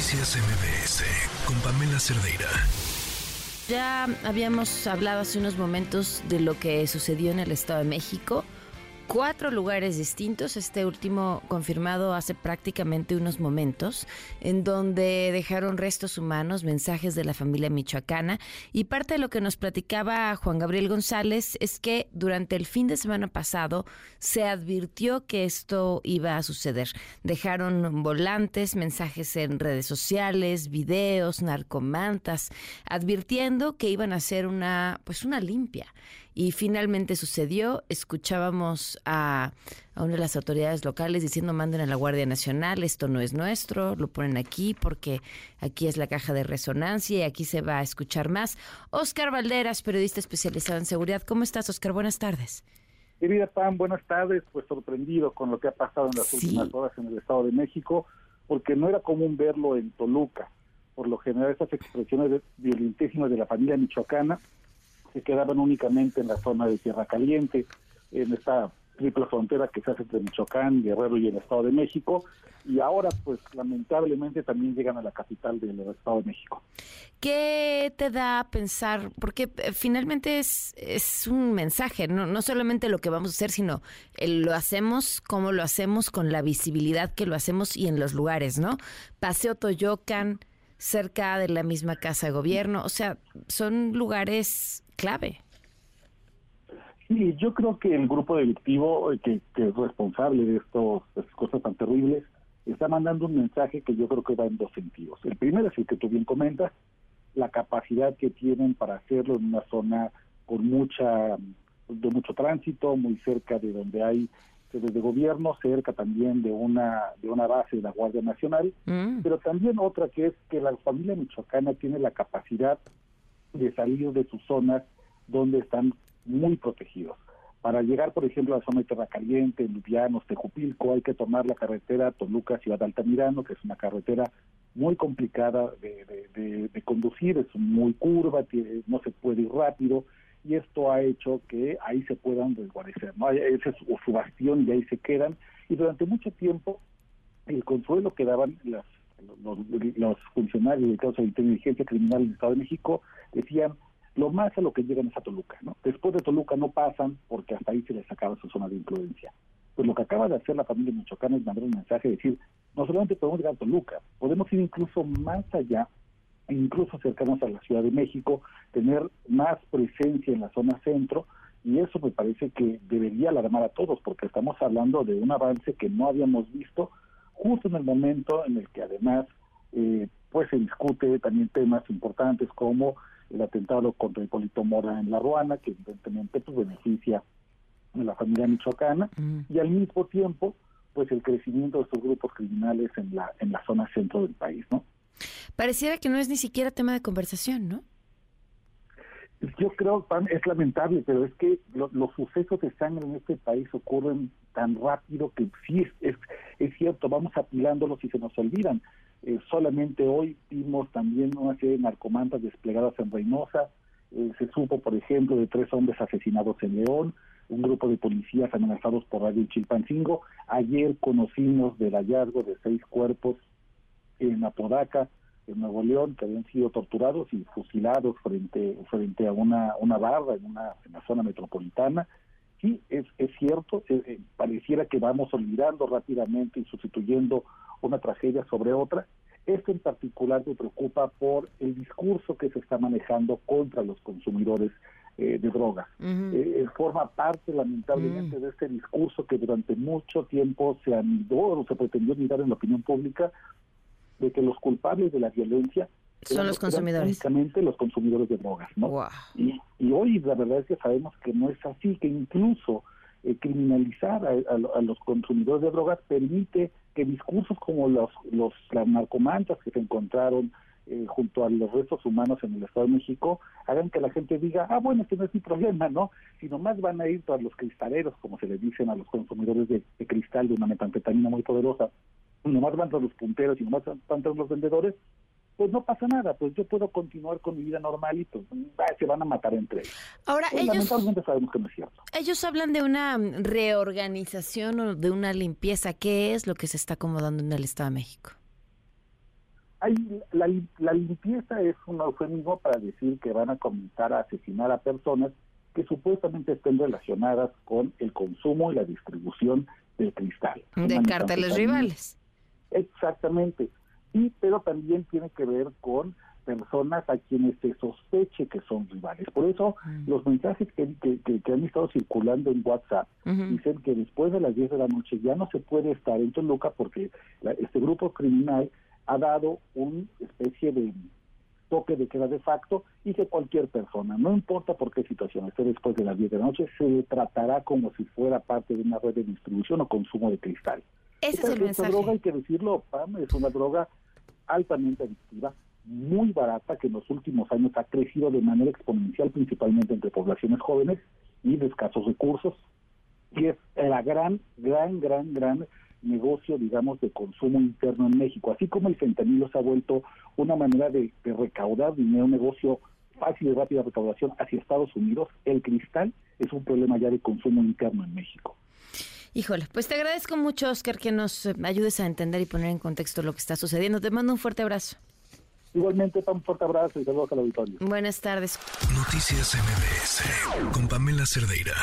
Noticias MBS con Pamela Cerdeira. Ya habíamos hablado hace unos momentos de lo que sucedió en el Estado de México cuatro lugares distintos, este último confirmado hace prácticamente unos momentos, en donde dejaron restos humanos, mensajes de la familia michoacana. Y parte de lo que nos platicaba Juan Gabriel González es que durante el fin de semana pasado se advirtió que esto iba a suceder. Dejaron volantes, mensajes en redes sociales, videos, narcomantas, advirtiendo que iban a hacer una pues una limpia y finalmente sucedió. Escuchábamos a, una de las autoridades locales diciendo manden a la Guardia Nacional, esto no es nuestro, lo ponen aquí porque aquí es la caja de resonancia y aquí se va a escuchar más. Oscar Valderas, periodista especializado en seguridad. ¿Cómo estás, Oscar? Buenas tardes. Querida Pam, buenas tardes. Pues sorprendido con lo que ha pasado en las últimas horas en el Estado de México, porque no era común verlo en Toluca. Por lo general, esas expresiones violentísimas de la familia michoacana se quedaban únicamente en la zona de Tierra Caliente, en esta triple frontera que se hace entre Michoacán, Guerrero y el Estado de México, y ahora pues lamentablemente también llegan a la capital del Estado de México. ¿Qué te da a pensar? Porque eh, finalmente es, es un mensaje, no, no solamente lo que vamos a hacer, sino lo hacemos, cómo lo hacemos, con la visibilidad que lo hacemos y en los lugares, ¿no? Paseo Toyocan, cerca de la misma casa de gobierno, o sea, son lugares clave. Sí, yo creo que el grupo delictivo eh, que, es responsable de, estos, estas cosas tan terribles está mandando un mensaje que yo creo que va en dos sentidos. El primero es el que tú bien comentas, la capacidad que tienen para hacerlo en una zona con mucha de mucho tránsito, muy cerca de donde hay sedes de gobierno, cerca también de una de una base de la Guardia Nacional, mm. pero también otra que es que la familia michoacana tiene la capacidad de salir de sus zonas donde están muy protegidos. Para llegar, por ejemplo, a la zona de Terra Caliente, Tejupilco, hay que tomar la carretera Toluca-Ciudad Altamirano, que es una carretera muy complicada de, conducir, es muy curva, no se puede ir rápido, y esto ha hecho que ahí se puedan desguarecer, ¿no? Ese es su bastión y ahí se quedan, y durante mucho tiempo el consuelo que daban las los, funcionarios dedicados a la inteligencia criminal del Estado de México decían lo más a lo que llegan es a Toluca, ¿no? Después de Toluca no pasan porque hasta ahí se les acaba su zona de influencia. Pues lo que acaba de hacer la familia michoacana es mandar un mensaje de decir, no solamente podemos llegar a Toluca, podemos ir incluso más allá, incluso acercarnos a la Ciudad de México, tener más presencia en la zona centro, y eso me parece que debería alarmar a todos, porque estamos hablando de un avance que no habíamos visto justo en el momento en el que además eh, pues se discute también temas importantes como el atentado contra Hipólito Mora en La Ruana, que evidentemente pues beneficia a la familia michoacana, mm. y al mismo tiempo pues el crecimiento de estos grupos criminales en la en la zona centro del país, ¿no? Pareciera que no es ni siquiera tema de conversación, ¿no? Yo creo, es lamentable, pero es que los sucesos de sangre en este país ocurren tan rápido que sí es, es, cierto, vamos apilándolos y se nos olvidan. Eh, solamente hoy vimos también una serie de narcomantas desplegadas en Reynosa. Eh, se supo, por ejemplo, de tres hombres asesinados en León, un grupo de policías amenazados por Radio Chilpancingo. Ayer conocimos del hallazgo de seis cuerpos en Apodaca, en Nuevo León que habían sido torturados y fusilados frente frente a una una barra en una en la zona metropolitana sí es es cierto eh, eh, pareciera que vamos olvidando rápidamente y sustituyendo una tragedia sobre otra esto en particular me preocupa por el discurso que se está manejando contra los consumidores eh, de drogas. forma parte lamentablemente mm. de este discurso que durante mucho tiempo se anidó o se pretendió mirar en la opinión pública de que los culpables de la violencia son los consumidores. Únicamente los consumidores de drogas, ¿no? Y, hoy la verdad es que sabemos que no es así, que incluso eh, criminalizar a, los consumidores de drogas permite que discursos como los, los las narcomantas que se encontraron eh, junto a los restos humanos en el Estado de México hagan que la gente diga, ah, bueno, este no es mi problema, ¿no? Sino más van a ir todos los cristaleros, como se les dicen a los consumidores de, de cristal de una metanfetamina muy poderosa, nomás van todos los punteros y nomás van todos los vendedores, pues no pasa nada, pues yo puedo continuar con mi vida normal y pues se van a matar entre ellos. Ahora, pues, ellos, lamentablemente sabemos que no es cierto. Ellos hablan de una reorganización o de una limpieza. ¿Qué es lo que se está acomodando en el Estado de México? hay, la, la limpieza es un eufemismo para decir que van a comenzar a asesinar a personas que supuestamente estén relacionadas con el consumo y la distribución del cristal. De carteles rivales. Exactamente. Y pero también tiene que ver con personas a quienes se sospeche que son rivales. Por eso mm. los mensajes que, que, han estado circulando en WhatsApp dicen que después de las 10 de la noche ya no se puede estar en Toluca porque este grupo criminal ha dado una especie de toque de queda de facto y que cualquier persona, no importa por qué situación esté después de las 10 de la noche, se tratará como si fuera parte de una red de distribución o consumo de cristal. Ese es el esta droga, hay que decirlo, Pam, es una droga altamente adictiva, muy barata, que en los últimos años ha crecido de manera exponencial, principalmente entre poblaciones jóvenes y de escasos recursos, y es la gran, gran, gran, gran negocio, digamos, de consumo interno en México. Así como el fentanilo se ha vuelto una manera de, recaudar dinero, un negocio fácil y rápida recaudación hacia Estados Unidos, el cristal es un problema ya de consumo interno en México. Híjole, pues te agradezco mucho, Oscar, que nos eh, ayudes a entender y poner en contexto lo que está sucediendo. Te mando un fuerte abrazo. Igualmente, un fuerte abrazo y saludos al auditorio. Buenas tardes. Noticias MBS con Pamela Cerdeira.